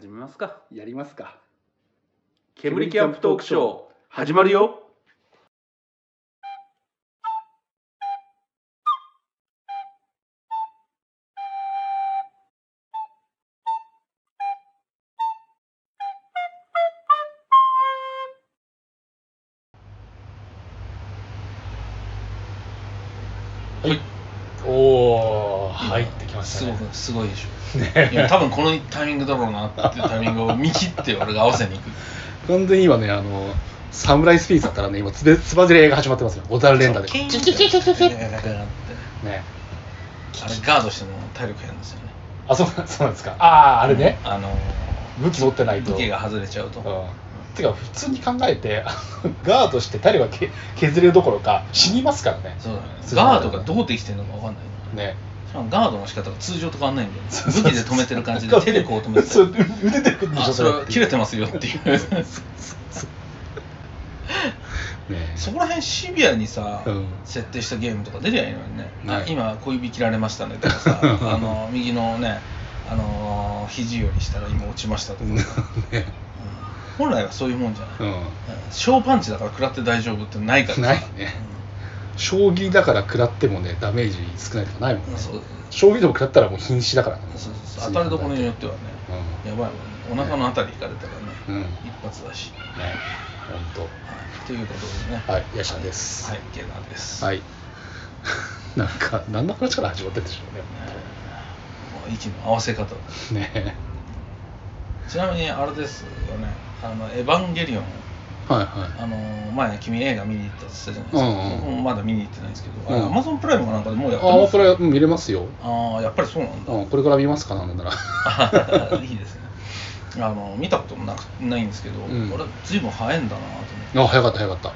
始めますか。やりますか。煙キャンプトークショー始まるよましたね。すごくすごいでしょ。ね。いや多分このタイミングだろうなっていうタイミングを見切って俺が合わせに行く。完全に今ねあのサムライスピースだったらね今つべつばぜり合いが始まってますよ小樽連打でキーンキキキキキキってねあれガードしても体力減るんですよねあそうなんそうなんですかあああれねあの武器持ってないと武器が外れちゃうとうんてか普通に考えてガードして体力がけ削れるどころか死にますからねそうだねガードがどうできてるのか分かんないねガードの仕方が通常と変わんないんで武器で止めてる感じで手でこう止めてそう腕でくんでしょあそれは切れてまますよっていう。ねそこら辺シビアにさ、うん。設定したゲームとか出りゃいいのにね、あはい。今小指切られましたねとかさ あの右のねあの肘よりしたら今落ちましたとか、うん。ね本来はそういうもんじゃない、ううん。小パンチだから食らって大丈夫ってないからさ。ないね将棋だから食らってもねダメージ少ないとかないもんね。うん将棋でも食らったらもう �in 死だからね。当たりどころによってはね、うやばいもん。ねお腹のあたりいかれたらね、うん。ね一発だし、本はい、ということでね。当はい。ヤシャです。はい。ゲナーです、はい。なんか何の話から始まってるんでしょうもう息の合わせ方ねね。ちなみにあれですよね「あのエヴァンゲリオン」はいはい。あの前君映画見に行ったって言ったじゃないですか、僕もまだ見に行ってないんですけど、うん。アマゾンプライムかなんかでもうやってああますこれ見れますよ。ああやっぱりそうなんだ、うんこれから見ますかなんなら。いいですね。あの見たこともなくないんですけど、うん。いぶん早いんだなと思って、あ早かった早かった。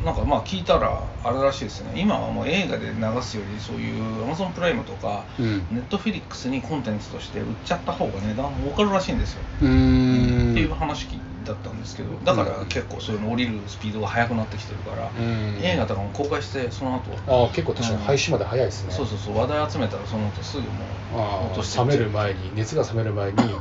うん、なんかまあ聞いたらあれらしいですね。今はもう映画で流すよりそういうアマゾンプライムとか、うん。ネットフィリックスにコンテンツとして売っちゃった方が値段儲かるらしいんですよ。うーん。っていう話だったんですけどだから結構そういうの降りるスピードが速くなってきてるから、うん。映画とかも公開してその後。ああ結構確かに配信まで早いですね。そうそうそう話題集めたらその後すぐもうあ落としてあ冷める前に熱が冷める前に こ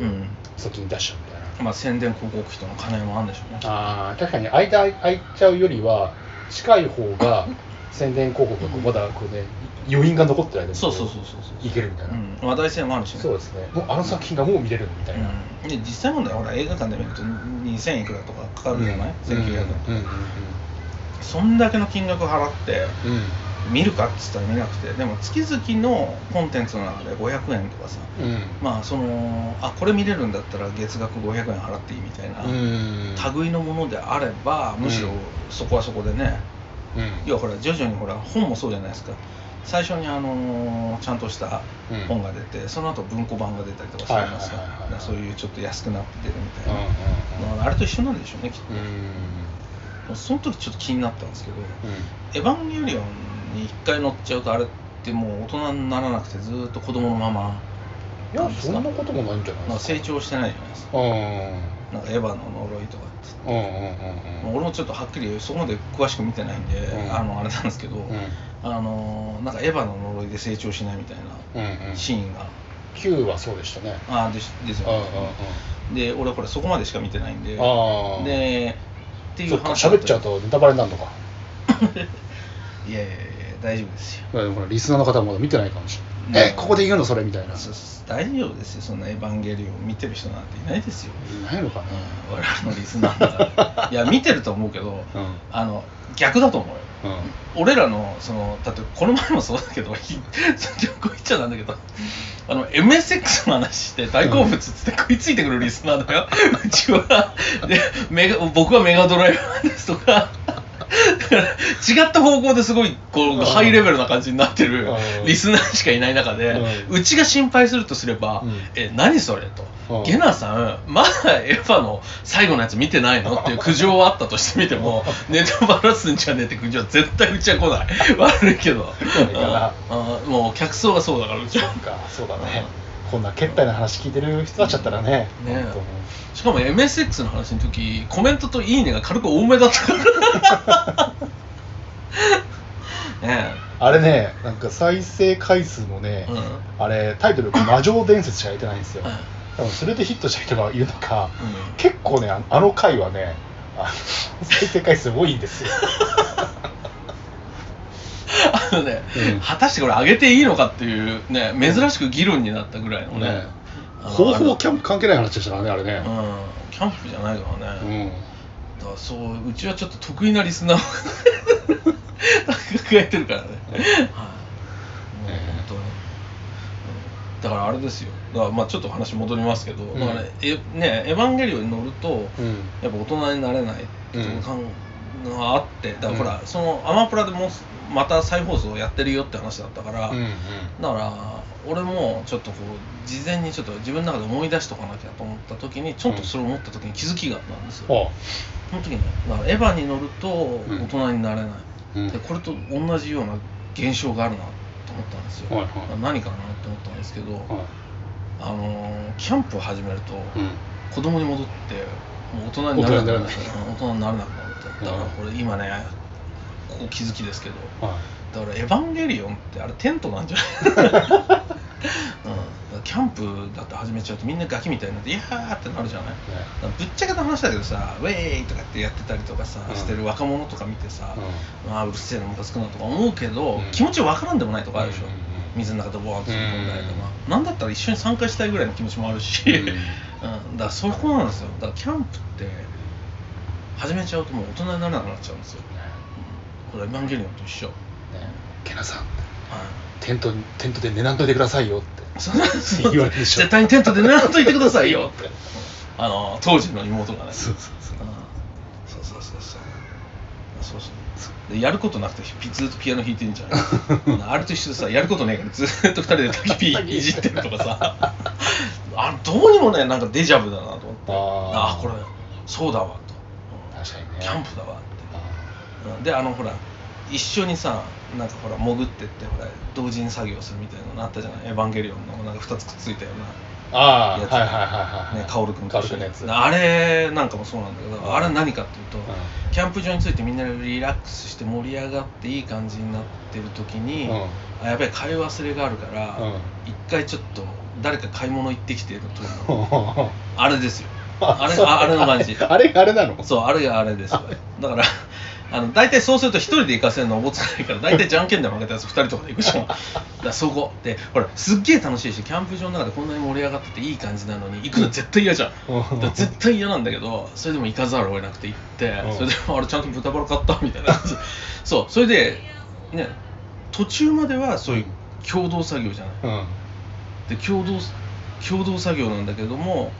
ううん。先に出しちゃうみたいな。まあ宣伝広告費との兼ね合いもあるんでしょうねああ確かに間空いちゃうよりは近い方が 宣伝広告がこうまだこうね余韻が残ってる間にそうそうそうそうそう。いけるみたいな、うん、話題性もあるしね。そうですね。もうあの作品がもう見れるみたいな、うん、で実際問題ほら映画館で見ると2000いくらとかかかるじゃない、1900円、うんうんそんだけの金額払ってうん。うん見るかっつったら見なくてでも月々のコンテンツの中で500円とかさうん。まあそのあこれ見れるんだったら月額500円払っていいみたいな、うん。類のものであればむしろそこはそこでね、うん。要はほら徐々にほら本もそうじゃないですか。最初にあのーちゃんとしたうん。本が出て、その後文庫版が出たりとかするじゃないですか。そういうちょっと安くなってるみたいうんうんああれと一緒なんでしょうねきっと、うんその時ちょっと気になったんですけどうん「エヴァンゲリオン」に一回乗っちゃうとあれってもう大人にならなくてずーっと子供のままいやそんなこともないんじゃないまあですか。成長してないじゃないですか。うんなんかエヴァの呪いとかってうんうんうんまあ俺もちょっとはっきりそこまで詳しく見てないんで、うんあのあれなんですけど、うんあのなんかエヴァの呪いで成長しないみたいうんうんなシーンが、9はそうでしたねああですですようんうんね、で俺これそこまでしか見てないんででっていそう話喋っちゃうとネタバレになるのか いやいやいや大丈夫ですよでもほらリスナーの方はまだ見てないかもしれない、ねえここで言うのそれみたいな。大丈夫ですよ。そんなエヴァンゲリオン見てる人なんていないですよ、いないのかな。うん、我々のリスナーだから。いや見てると思うけどうん。あの逆だと思うよ。うん。俺らのそのだってこの前もそうだけど ひこう言っちゃなんだけどあの MSX の話して大好物っつって食いついてくるリスナーだよ。うちは。でメガ僕はメガドライバーですとか違った方向ですごいこうハイレベルな感じになってるうん。リスナーしかいない中でうちが心配するとすればうん「え何それ?」と。うん「ゲナさんまだエヴァの最後のやつ見てないの?」っていう苦情はあったとしてみてもネタバラすんじゃねえって苦情は絶対うちは来ない。悪いけど。もう客層がそうだから。うちはなんかそうだねこんなけったいな話聞いてる人たちだったらね。ねしかも MSX の話の時コメントと「いいね」が軽く多めだった。か らねうあれねなんか再生回数もね、えうん。あれタイトル「魔女伝説」しか入れてないんですよ、うん。多分それでヒットした人がいるのかうん。結構ねああの回はね再生回数多いんですよ あのね、うん。果たしてこれ上げていいのかっていうね珍しく議論になったぐらいのね。ね。あの方法あキャンプ関係ない話でしたからねあれね。れうん。キャンプじゃないからね、うん。だからそううちはちょっと得意なリスナーを抱えてるからね、はい、に、うん。だからあれですよ。だからまあちょっと話戻りますけど、ん。だからねえねエヴァンゲリオンに乗るとうん。やっぱ大人になれないっていう感があってだからほら、そのアマプラでもうまた再放送やってるよって話だったから、うんうん。だから俺もちょっとこう事前にちょっと自分の中で思い出しとかなきゃと思った時にちょっとそれを思った時に気づきがあったんですよ、あその時にねだからエヴァに乗ると大人になれない、うん。でこれと同じような現象があるなと思ったんですよ、はいはい。何かなと思ったんですけど、はい。あのーキャンプを始めると、うん。子供に戻ってもう大人になれなくなる大人になれなくなるって。だからこれ今ねここ気づきですけど。はい。だから「エヴァンゲリオン」ってあれテントなんじゃない、うん、キャンプだって始めちゃうとみんなガキみたいになって「いやー」ってなるじゃない？ぶっちゃけた話だけどさ「ウェーイ!」とかってやってたりとかさ、うん。してる若者とか見てさう「ああうるせえなムカつくな」とか思うけど、うん。気持ちわからんでもないとかあるでしょ、うんうんうん水の中でボーンと突っ込んだりとか、うん。なんだったら一緒に参加したいぐらいの気持ちもあるし、うん。うん、だからそこなんですよ。だからキャンプって始めちゃうともう大人にならなくなっちゃうんですよ、これはエヴァンゲリオンと一緒、はいね。ケナさん。テントにテントで寝なんといてくださいよって。言われるでしょ。絶対にテントで寝らんといてくださいよって。あの当時の妹がね。そうそうそう。うん。そうそうそうそう。そうそう。でやることなくてピずっとピアノ弾いてんじゃん。あれと一緒でさやることねえからずっと二人で焚き火いじってるとかさ。あどうにもねなんかデジャブだなと思って。あー。あこれそうだわと。確かにね。キャンプだわであのほら一緒にさなんかほら潜ってってほら同時に作業するみたいなのあったじゃない？エヴァンゲリオンのなんか2つくっついたような。あーやつ。はいはいはいはいね、カオル君と一緒に。薫君のやつ。あれなんかもそうなんだけど、うん。あれ何かっていうと、うキャンプ場についてみんなでリラックスして盛り上がっていい感じになってる時に、うん。あやべえ買い忘れがあるから、うん。一回ちょっと誰か買い物行ってきてるというん あれですよ。あれ ああれの感じ。あれあれなの？そうあれがあれですよ。だからあの大体そうすると一人で行かせるのおぼつかないから大体じゃんけんで負けたやつ二人とかで行くじゃん。だそこ。でほらすっげえ楽しいしキャンプ場の中でこんなに盛り上がってていい感じなのに行くの絶対嫌じゃん。絶対嫌なんだけどそれでも行かざるを得なくて行ってうん。それであれちゃんと豚バラ買ったみたいな感じ そうそれでね途中まではそういう共同作業じゃない。うん。で共同共同作業なんだけども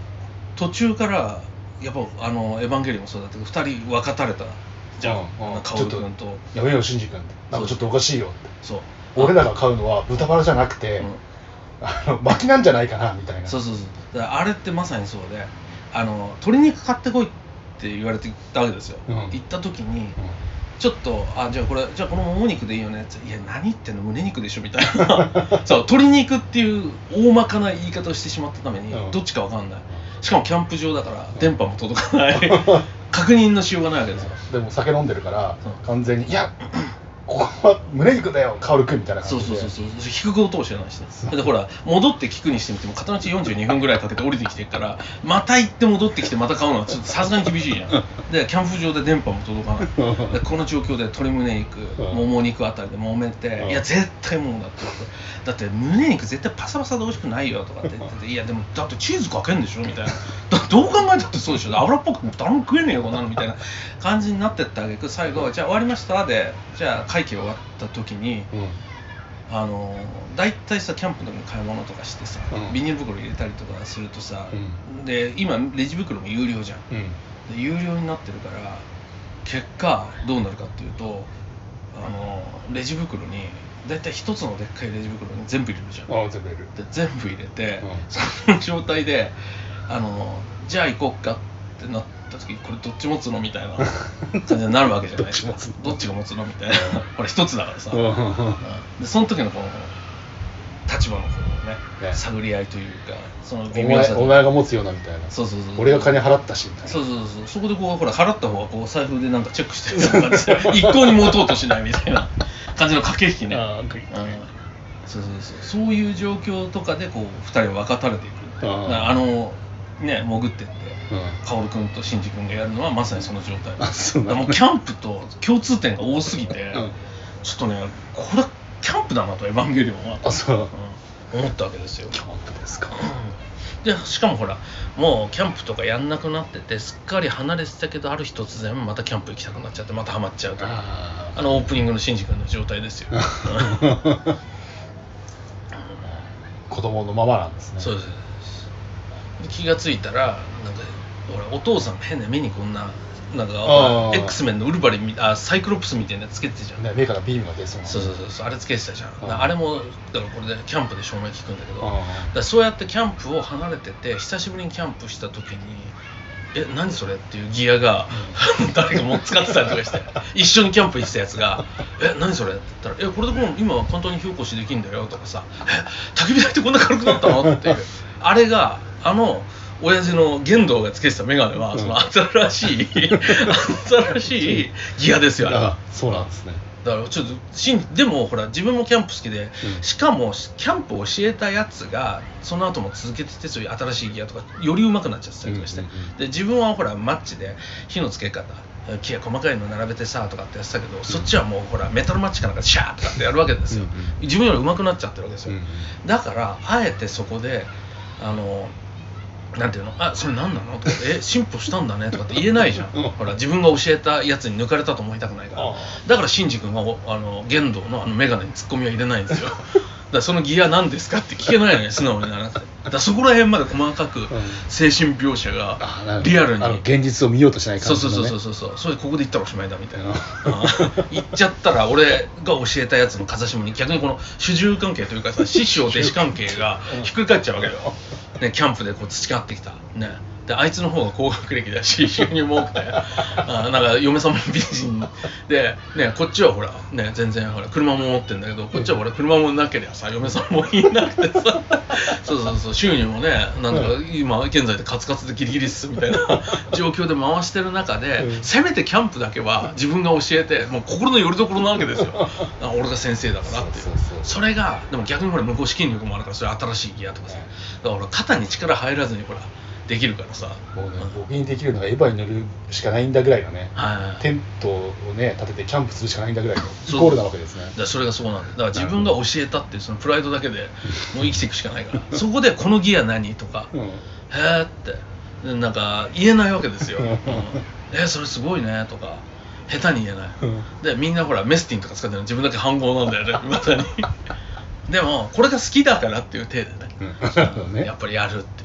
途中からやっぱあのエヴァンゲリオンもそうだったけど2人分かたれたじゃん。うん。うんカオル君とやめようシンジ君。なんかちょっとおかしいよ。ってそう。俺らが買うのは豚バラじゃなくて、うん。あの薪なんじゃないかなみたいな。そうそうそう。あれってまさにそうであの鶏肉買ってこいって言われてたわけですよ、うん。行った時にうん。ちょっとあじゃあこれじゃあこのもも肉でいいよねっていや何言ってんの？胸肉でしょ？みたいな。そう鶏肉っていう大まかな言い方をしてしまったために、うん。どっちかわかんない。しかもキャンプ場だから電波も届かない 確認のしようがないわけですよ。でも酒飲んでるから完全に「いやここは胸肉だよ薫君」みたいなそう感じで。そうそうそう低く音を知らないしでほら戻って聞くにしてみても片道42分ぐらいかけて降りてきてるからまた行って戻ってきてまた買うのはちょっとさすがに厳しいじゃん。でキャンプ場で電波も届かないでこの状況で鶏胸肉うんもも肉あたりで揉めてうん。いや絶対もうだって。だって胸肉絶対パサパサで美味しくないよとかって言ってていやでもだってチーズかけんでしょみたいな。だどう考えたってそうでしょ。油っぽく誰も食えねえよこんなのみたいな感じになってったあげく。最後じゃあ終わりました。でじゃあ会計終わった時にうん。あの大体さキャンプの時に買い物とかしてさ、うん。ビニール袋入れたりとかするとさ、うで今レジ袋も有料じゃん。うん。で有料になってるから結果どうなるかっていうとあのレジ袋に大体一つのでっかいレジ袋に全部入れるじゃん。全部いる。で全部入れて、うん。その状態であのじゃあ行こっかってなった時これどっち持つのみたいな感じになるわけじゃないですか。どっちが持つのみたいな。これ一つだからさ、でその時のこの立場のこのねね。探り合いというかそのお微妙さ前お前が持つようなみたいな。そうそうそう俺が金払ったしみたいな。そうそうそう。そこでこうほら払った方がこう財布でなんかチェックしてる感じで一向に持とうとしないみたいな感じの駆け引きね、あーうん、そうそうそう。そういう状況とかでこう2人は分かたれていく。ああのね潜ってってうん薫君と真司君がやるのはまさにその状態。あそうだからなのもうキャンプと共通点が多すぎて、うん。ちょっとねこれキャンプだなとエヴァンゲリオンは、あそう。うん。思ったわけですよ。キャンプですか。でしかもほらもうキャンプとかやんなくなっててすっかり離れてたけどある日突然またキャンプ行きたくなっちゃってまたハマっちゃうとかああのオープニングのシンジ君の状態ですよ、うん。子供のままなんですね。そうです。で気がついたらなんかお父さん変な目にこんななんかあー X メンのウルヴァリンみあサイクロプスみたいなのつけてたじゃん、ね目からビームが出そうなそうそうそうそうあれつけてたじゃん、うんあれもだからこれでキャンプで照明効くんだけど、うんだからそうやってキャンプを離れてて久しぶりにキャンプした時に「え何それ?」っていうギアが、誰かも使ってたりとかして一緒にキャンプ行ってたやつが「え何それ?」って言ったら「えこれでもう今簡単に火起こしできんだよ」とかさ「え焚き火台ってこんな軽くなったの?」っていうあれがあの親父の玄道がつけてた眼鏡は、うん。その新しい新しいギアですよあそうなんですね。だからちょっとしんでもほら自分もキャンプ好きで、うん。しかもキャンプを教えたやつがその後も続けててそういう新しいギアとかより上手くなっちゃってたりとかして、うんうんうんで自分はほらマッチで火のつけ方木や細かいの並べてさとかってやってたけど、そっちはもうほらメタルマッチかなんかでシャーとかってやるわけですよ、うんうん。自分より上手くなっちゃってるわけですよ、うん。だからあえてそこであのなんていうのあそれ何なの？とかえ進歩したんだねとかって言えないじゃん。うん。ほら自分が教えたやつに抜かれたと思いたくないから。あだからシンジ君はおあの玄道のあの眼鏡にツッコミは入れないんですよだそのギア何ですかって聞けないのに 素直にならだそこら辺まで細かく精神描写がリアルに。あの現実を見ようとしないそう感じの、ね、そうそうそうそうそれここで言ったらおしまいだみたいな。うんうん言っちゃったら俺が教えたやつの風下に逆にこの主従関係というかさ師匠弟子関係がひっくり返っちゃうわけよ、ね、キャンプでこう培ってきた。ねであいつの方が高学歴だし 収入も多くて。あなんか嫁さんも美人で、ね、こっちはほら、ね、全然ほら車も持ってんだけどこっちはほら車もなければさ嫁さんもいなくてさ。そうそうそう収入もねなんとか今現在でカツカツでギリギリっすみたいな 状況で回してる中で、うん。せめてキャンプだけは自分が教えてもう心の拠り所なわけですよ。あ俺が先生だからってそれがでも逆にほら向こう資金力もあるからそれ新しいギアとかさ。だから肩に力入らずにほらできるからさ。もうねうん僕にできるのがエヴァに乗るしかないんだぐらいのねはいテントをね立ててキャンプするしかないんだぐらいのイコールなわけですね。だそれがそうなんだ。だから自分が教えたっていうそのプライドだけでもう生きていくしかないから。そこでこのギア何とか。うん。へーって。でなんか言えないわけですよ、ううん。ん、えそれすごいねとか。下手に言えない。うん。でみんなほらメスティンとか使ってるの。自分だけ反合なんだよね。まさに。でもこれが好きだからっていう体でね。うん。ね。やっぱりやるって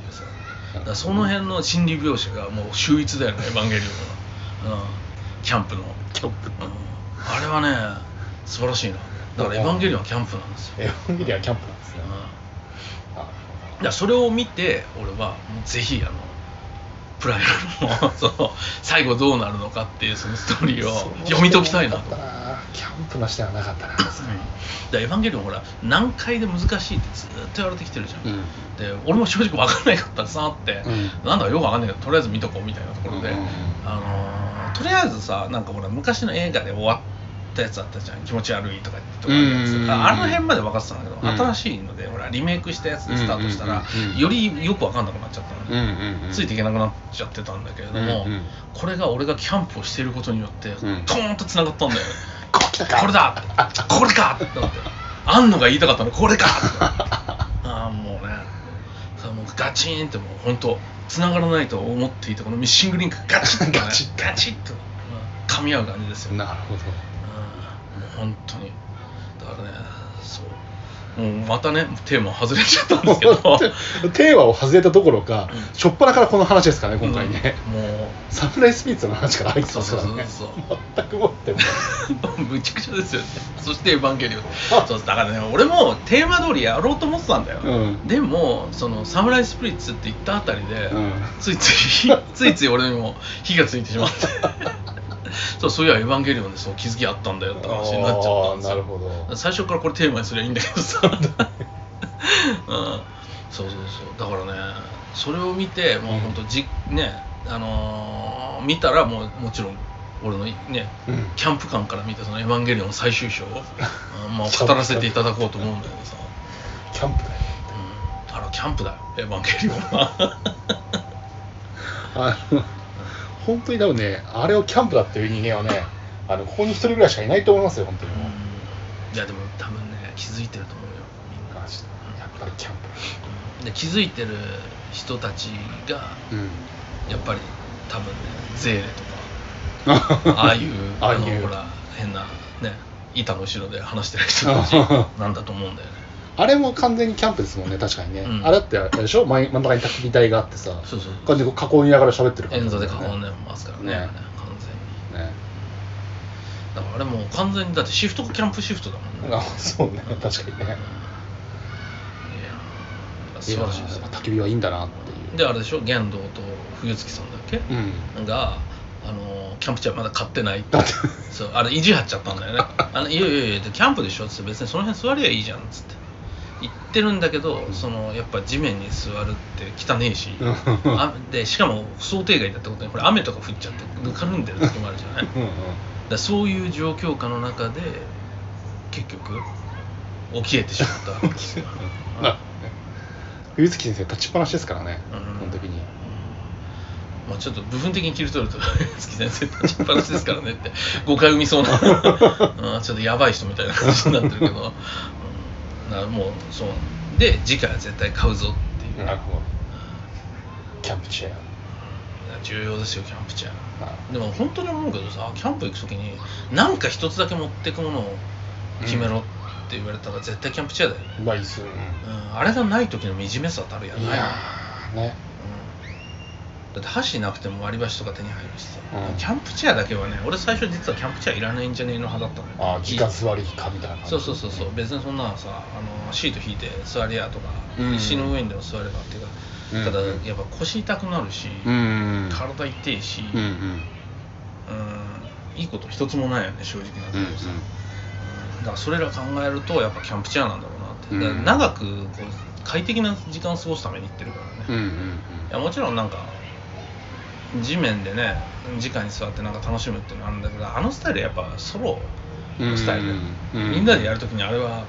からその辺の心理描写がもう秀逸だよねエヴァンゲリオンの、うん、キャンプの、キャンプ。うん、あれはね素晴らしいな。だからエヴァンゲリオンはキャンプなんですよ、エヴァンゲリアンキャンプなんですね。うん、だそれを見て俺はもうぜひあのプライドの その最後どうなるのかっていうそのストーリーを読み解きたいなとキャンプの視点はなかったな。エヴァンゲリオンほら難解で難しいってずっと言われてきてるじゃん、うん。で俺も正直分かんないかったらさって、うん。なんだかよく分かんないけどとりあえず見とこうみたいなところで、うん。うんうんあのーとりあえずさなんかほら昔の映画で終わったやつあったじゃん。気持ち悪いとかとかやつうんうんうん。ああの辺まで分かってたんだけど、うん。新しいのでほらリメイクしたやつでスタートしたら、よりよく分かんなくなっちゃったの。ね、うんうんうん。ついていけなくなっちゃってたんだけれども、うんうんこれが俺がキャンプをしていることによって、ん。トーンとつながったんだよね、ここれだこれかってなって。あんのが言いたかったのこれかって。ああもうね。さもうガチーンってもう本当繋がらないと思っていたこのミッシングリンクガチッと、ね、ガチッガチッと、うん噛み合う感じですよ、うん、もなるほど。う本当に。だからねそうもうまたねテーマ外れちゃったんですけど。テーマを外れたどころか、うん。初っ端からこの話ですからね今回ね、うんもサムライスピリッツの話から入ってますからね。そうそうそう全くもっても。う むちゃくちゃですよね。そしてエヴァンゲリオン。そうだからね俺もテーマ通りやろうと思ってたんだよ、うん。でもそのサムライスピリッツって言ったあたりで、うんついついついつい俺にも火がついてしまって そうそういやエヴァンゲリオンでそう気づきあったんだよって話になっちゃったんですよ。あーなるほど。最初からこれテーマにすりゃいいんだけどさ、うん、そうそうそう。だからねそれを見てもう本当じねあのー見たらもうもちろん俺のねうん。キャンプ館から見たそのエヴァンゲリオン最終章を、うんまあ、語らせていただこうと思うんだけどさ、キャンプだようん、あのキャンプだよエヴァンゲリオンは。あの本当に多分ねあれをキャンプだっていう人間はねあのここに一人ぐらいしかいないと思いますよ本当に。もう、いやでも多分ね気づいてると思うよみんな。やっぱりキャンで気づいてる人たちがプうん。やっぱり多分ねゼーレとかああいうああいう。のほら変なね板の後ろで話してる人たちなんだと思うんだよねあれも完全にキャンプですもんね確かにね、うん。あれだってあれでしょ？真ん真ん中に焚き火台があってさ。そうそう。完全に囲みながら喋ってる感演じ座で囲んでねますからね。ね。完全に。ね。だからあれもう完全にだってシフトがキャンプシフトだもんね。あそうね。確かにね。いや素晴らしいです。焚き火はいいんだなっていう。であれでしょ？玄道と冬月さんだっけ、うん。があのキャンプチェアまだ買ってないって。そうあれ意地張っちゃったんだよね。あのいやいやいやキャンプでしょ？っつって別にその辺座りゃいいじゃんっつって。言ってるんだけどそのやっぱ地面に座るって汚ねえしあでしかも想定外だってことにこれ雨とか降っちゃってぬかるんでる時もあるじゃない？だそういう状況下の中で結局起きえてしまったわけですよ。あ冬月先生立ちっぱなしですからね、うん。この時に。まあ、ちょっと部分的に切り取ると月先生立ちっぱなしですからねって誤解生みそうな、うん、ちょっとやばい人みたいな感じになってるけど、な、もうそうで次回は絶対買うぞっていう、なるほど。キャンプチェア重要ですよキャンプチェアでも本当に思うけど。さキャンプ行く時に何か一つだけ持ってくものを決めろって言われたら絶対キャンプチェアだよね、まあいいっすよ、うん、あれがない時の惨めさたるやないやねだって箸なくても割り箸とか手に入るしさ、うん。キャンプチェアだけはね俺最初実はキャンプチェアいらないんじゃねえの派だったのよああ直座りかみたいな。感じそうそうそうそう。別にそんなのさあのシート引いて座りやとか、うん。石の上にでも座ればっていうか、うん。ただやっぱ腰痛くなるし、うん。体痛いし、うんいいこと一つもないよね正直なところさ、だからそれら考えるとやっぱキャンプチェアなんだろうなって、長くこう快適な時間を過ごすために行ってるからね、いやもちろんなんか地面でね直に座ってなんか楽しむっていうのはあるんだけどあのスタイルやっぱソロのスタイル、うんうん。みんなでやるときにあれは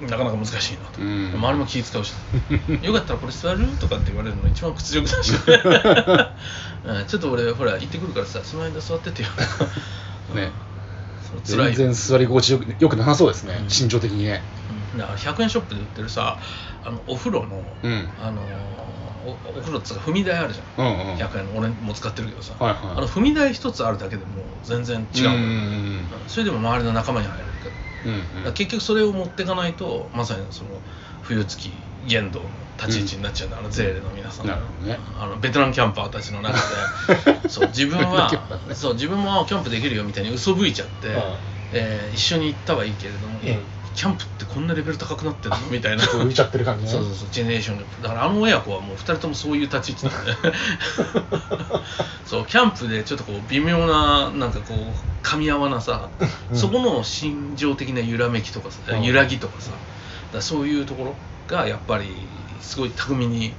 なかなか難しいなと、うん。周りも気使うし。よかったらこれ座るとかって言われるの一番屈辱だし、うん。ちょっと俺ほら行ってくるからさその間座っててよね。全然座り心地よくよくなさそうですね、うん。身長的にね。うん。だから100円ショップで売ってるさあのお風呂の、うん。あのおお風呂っつうか踏み台あるじゃん。うんうん。100円の俺も使ってるけどさ、はいはい。あの踏み台一つあるだけでも全然違ううんうんそれでも周りの仲間に入れるけど、うんうん。結局それを持っていかないとまさにその冬月限度の立ち位置になっちゃうんだ、あのゼーレの皆さんね。あのベテランキャンパーたちの中で。そう自分はそう自分もキャンプできるよみたいに嘘吹いちゃって、うん。えー一緒に行ったはいいけれども、うん。えキャンプってこんなレベル高くなってるの？みたいな。浮いちゃってる感じね。そうそうそうジェネレーションだからあの親子はもう2人ともそういう立ち位置なんで。そうキャンプでちょっとこう微妙ななんかこう噛み合わなさ、うん。そこの心情的な揺らめきとかさ、うん。揺らぎとかさ。だそういうところがやっぱりすごい巧みに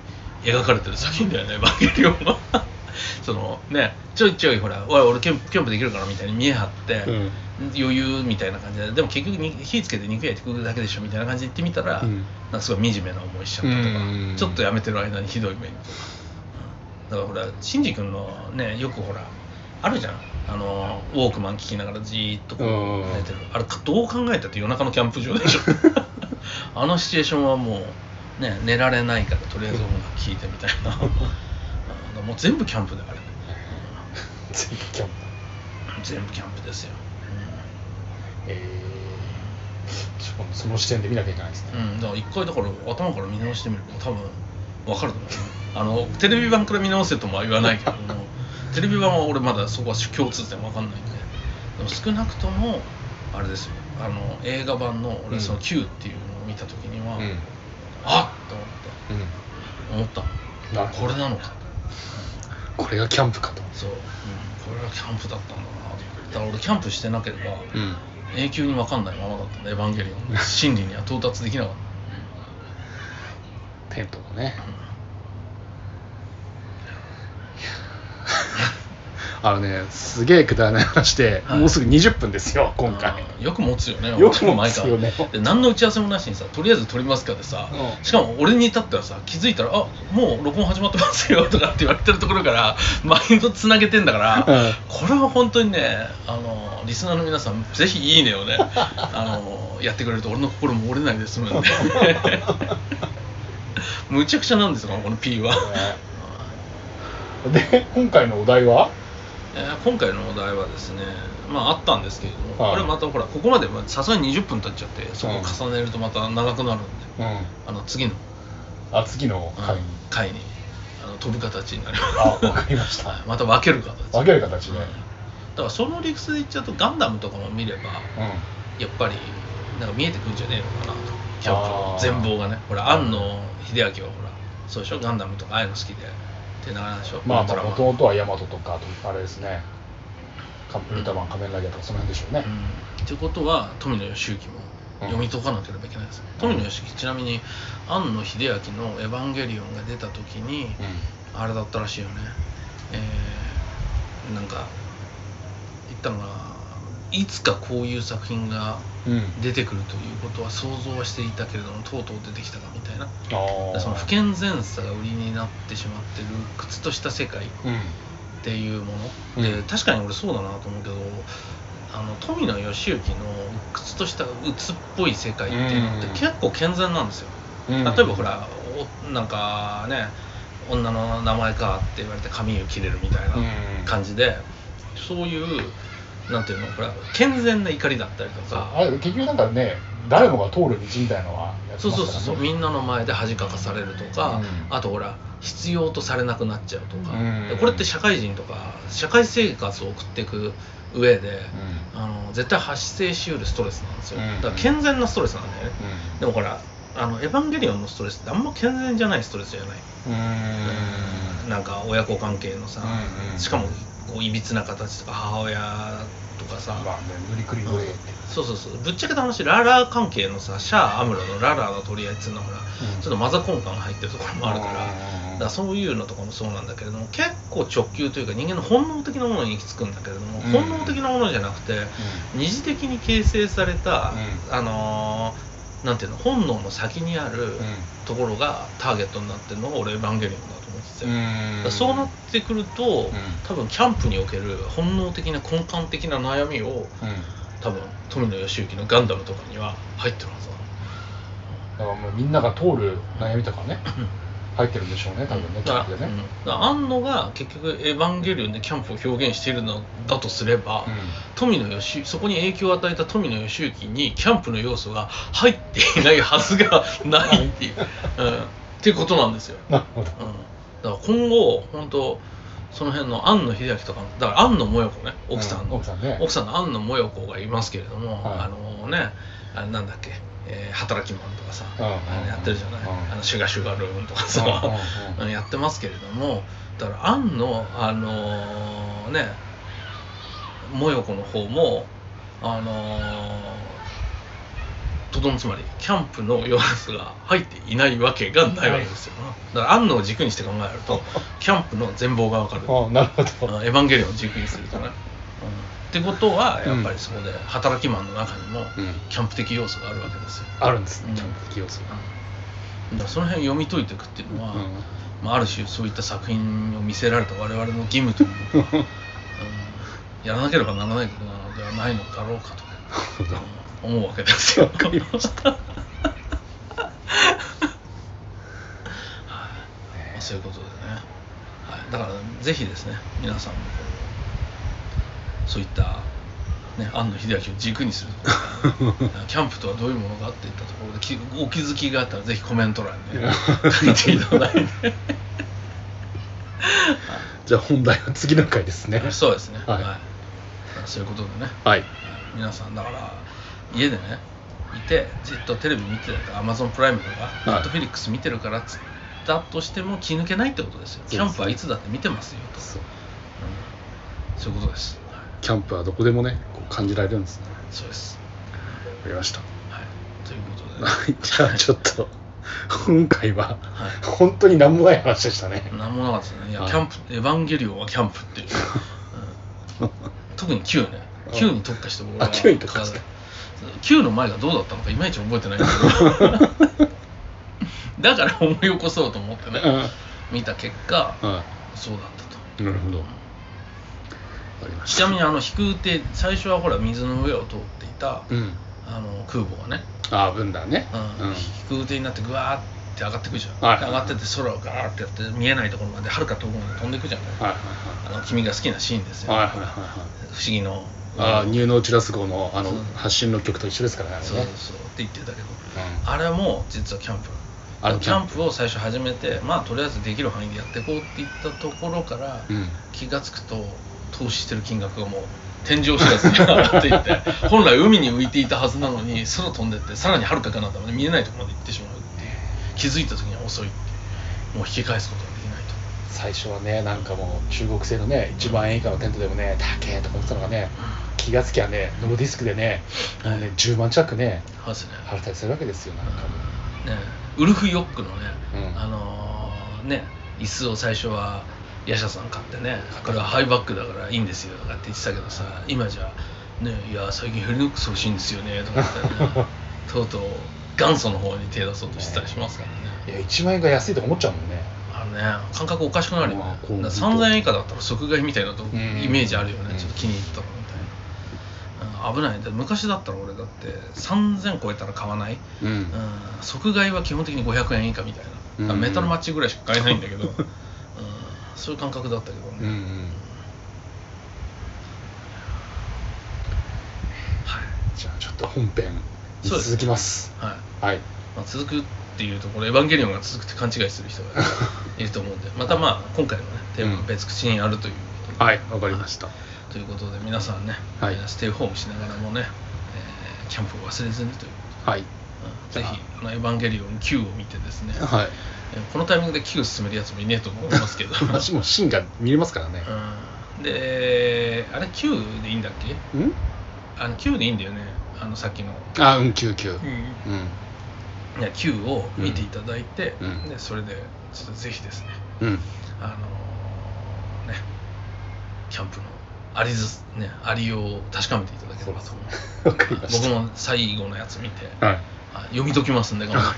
描かれてる作品だよね「エヴァンゲリオンは」そのねちょいちょいほら「おい俺キャンプキャンプできるから」みたいに見え張って、うん余裕みたいな感じででも結局に火つけて肉焼いて食うだけでしょみたいな感じで言ってみたら、うん。なんかすごい惨めな思いしちゃったとか、うん。ちょっとやめてる間にひどい目にとか、うん。だからほらシンジ君のねよくほらあるじゃん。あのウォークマン聞きながらじーっとこう寝てる。あれかどう考えたって夜中のキャンプ場でしょ。あのシチュエーションはもうね寝られないからとりあえず音楽聴いてみたいな。うん。もう全部キャンプだからね。全部キャンプ。全部キャンプですよ、えー、その視点で見なきゃいけないですね、うん、だから一回だから頭から見直してみると多分分かると思うあのテレビ版から見直せともは言わないけども テレビ版は俺まだそこは共通点分かんないんで。でも少なくともあれですよ。あの映画版のうん俺その Q っていうのを見た時には、うん。あっと思って。思った。これなのかと。これがキャンプかと。そう、うん、これがキャンプだったんだなとだから俺キャンプしてなければうん永久に分かんないままだったんだエヴァンゲリオン。の真理には到達できなかった。テントのねあのねすげえくだらない話で、はい。もうすぐ20分ですよ今回。よく持つよね。よく持つよね。で何の打ち合わせもなしにさとりあえず撮りますかでさ、うん。しかも俺に至ってはさ気づいたら「あもう録音始まってますよ」とかって言われてるところからマインドつなげてんだから、うん。これは本当にねあのリスナーの皆さんぜひ「いいね」をね あのやってくれると俺の心も折れないで済むんで むちゃくちゃなんですよこの P は。で今回のお題は？えー今回のお題はですねまああったんですけれども、はい。これまたほらここまでまあさすがに20分経っちゃってそこを重ねるとまた長くなるんで、うん。あの次の、あ次のうん回に、回にあの飛ぶ形になります。あわかりました。はい。また分ける形分ける形で、うん。だからその理屈で言っちゃうとガンダムとかも見ればうん。やっぱりなんか見えてくんじゃねえのかなと。全貌がね。ほら庵野秀明はほらそうでしょ？ガンダムとかああいうの好きでってながらでしょまあもともとはヤマトとかあれですね。カン仮面ライダーとかその辺でしょうね、うん、ってことは富野義行も読み解かなければいけないです、富野義行ちなみに庵野秀明の「エヴァンゲリオン」が出た時にあれだったらしいよね。えー、なんか言ったのがいつかこういう作品がうん。うん出てくるということは想像はしていたけれどもとうとう出てきたかみたいな。その不健全さが売りになってしまってる靴とした世界うんっていうもの、でうん。確かに俺そうだなと思うけどあの富野義行の靴とした鬱っぽい世界っていうのってうん。結構健全なんですよ、うん。例えばほらおなんかね女の名前かって言われて髪を切れるみたいなうん。感じで、そういうなんていうの？ほら健全な怒りだったりとか。あれ結局なんかね誰もが通る道みたいのはそうそうそうそう。みんなの前で恥かかされるとか、うん。あとほら必要とされなくなっちゃうとか、うん。でこれって社会人とか社会生活を送っていく上で、あの絶対発生しうるストレスなんですよ、うん。だから健全なストレスなんだよね、うん。でもほらあのエヴァンゲリオンのストレスってあんま健全じゃないストレスじゃない、うんうん。なんか親子関係のさ、うんうん。しかもこういびつな形とか母親とかさ、まあね無理くり無理って。そうそうそう。ぶっちゃけた話ララー関係のさシャア・アムロのララーの取り合いっていうのはほら、うん。ちょっとマザコン感が入ってるところもあるから、うんだからそういうのとかもそうなんだけれども結構直球というか人間の本能的なものに行き着くんだけれども、うん。本能的なものじゃなくて二次的に形成された、うあのーなんていうの本能の先にあるうん。ところがターゲットになってるのが俺エヴァンゲリオンだと思ってて、だうん。からそうなってくると、多分キャンプにおける本能的な根幹的な悩みをうん。多分富野義行のガンダムとかには入ってるはずだ。だからもうみんなが通る悩みとかね入ってるんでしょうね多分ねキだから、ャンプでね。うん。だから庵野が結局エヴァンゲリオンでキャンプを表現しているのだとすれば、富野義行そこに影響を与えた富野義行にキャンプの要素が入っていないはずがないっていう、うん、っていうことなんですよ、なるほど。うん、だから今後本当その辺の庵野秀明とかだから庵野もよ子ね。奥さんの、うん奥さんね。奥さんの庵野もよ子がいますけれども、はいあのねあれなんだっけ、えー働きマンとかさ、うん。あのやってるじゃない、うん。あのシュガシュガルーンとかさ、やってますけれどもだから庵野あのーねもよこの方もあのーとどのつまりキャンプの要素が入っていないわけがないわけですよ、だから庵野を軸にして考えると キャンプの全貌がわかる。あなるほど。うんエヴァンゲリオンを軸にするとね、うんってことはやっぱりそこで働きマンの中にもうん。キャンプ的要素があるわけですよ、あるんですうん。ねキャンプ的要素が。うん。だからその辺読み解いていくっていうのは、うん。まあ、ある種そういった作品を見せられた我々の義務というか、うん。やらなければならないことなのではないのだろうかと、思うわけですよ。わかりました。そういうことでね、はい、だからぜひですね皆さんもそういった、ね、庵野秀明を軸にするところ キャンプとはどういうものかっていったところできお気づきがあったらぜひコメント欄に、ね、書いていただいて。じゃあ本題は次の回ですね。そうですね。はい。そういうことでね、はい。皆さんだから家でねいてじっとテレビ見てたら Amazon プライムとかはい。Netflix 見てるからっつったとしても気抜けないってことですよ。キャンプはいつだって見てますよと。そう。うん。そういうことです。はい。キャンプはどこでもねこう感じられるんですね。そうです。わかりました。はい。ということで、はい。じゃあちょっと今回ははい。本当に何もない話でしたね。なんもなかったですね。いや、はい。キャンプ、エヴァンゲリオンはキャンプっていう。うん。特に Q ね。うん。Q に特化して僕はあ Q に特化して Q の前がどうだったのかいまいち覚えてないんだけど。だから思い起こそうと思ってね見た結果うんそうだったと。なるほど。ちなみにあの飛空艇最初はほら水の上を通っていた、うん。あの空母がね、ああ分断ね。うん。うん。飛空艇になってぐわーって上がってくじゃん、はい。で上がってって空をガーってやって見えないところまではるか遠くまで飛んでくじゃん、はいはい。あの君が好きなシーンですよ、はいはいはいはい。不思議のああニューノーチラス号のあの発信の曲と一緒ですからねあれね。そうそうって言ってたけど、うん。あれも実はキャンプ。あのキャンプ。を最初始めてまあとりあえずできる範囲でやっていこうって言ったところから、うん。気が付くと投資してる金額がもう天井知らずに上がっていって 本来海に浮いていたはずなのに空飛んでってさらにはるか彼方まで見えないところまで行ってしまうっていう気づいた時には遅いもう引き返すことができないと。最初はねなんかもう中国製のね1万円以下のテントでもね高えとか思ってたのがね気がつきゃねノーディスクでねもうね10万近くねそうですね。払ったりするわけですよなんかもねウルフヨックのね、うん。あのーね椅子を最初はヤシャさん買ってねこれはハイバックだからいいんですよとかって言ってたけどさ今じゃねいや最近ヘリノックス欲しいんですよねとかってね とうとう元祖の方に手出そうとしてたりしますからね。いや1万円が安いとか思っちゃうもんね。あのね感覚おかしくなるよね。まあこうだから3000円以下だったら即買いみたいなとん。イメージあるよねうん。ちょっと気に入ったの危ない。で昔だったら俺だって3000超えたら買わない？うん。うん。即買いは基本的に500円以下みたいな、だからメタルマッチぐらいしか買えないんだけど、うん、そういう感覚だったけどね、うんうん。はい。じゃあちょっと本編にそうです。続きますはいはい。まあ、続くっていうところエヴァンゲリオンが続くって勘違いする人が いると思うんで。またまあ今回のねテーマは別口にあるということで、はいわかりましたということで皆さんね、はい。えーステイホームしながらもね、えーキャンプを忘れずにということはい。で、うんぜひあのエヴァンゲリオン Q を見てですね、はい。えーこのタイミングで Q 進めるやつもいねえと思いますけど。私 もシーンが見れますからね。うん。であれ Q でいいんだっけ？うん？あの Q でいいんだよね。あのさっきの、あうん救急うん。いや Q を見ていただいて、うん。でそれでちょっとぜひですねうん。あのねキャンプのありずねありようを確かめていただければと思う。わかりました。僕も最後のやつ見てはい。あ読み解きますんで頑張っ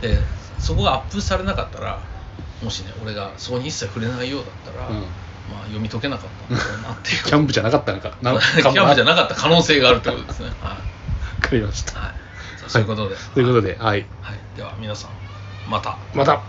てでそこがアップされなかったらもしね俺がそこに一切触れないようだったら、うん。まあ読み解けなかったんだろうなっていう。キャンプじゃなかったのか。な キャンプじゃななかった可能性があるってことですね。はい、わかりました。はい、そういうことで、ということではい。はい、では皆さんまた。また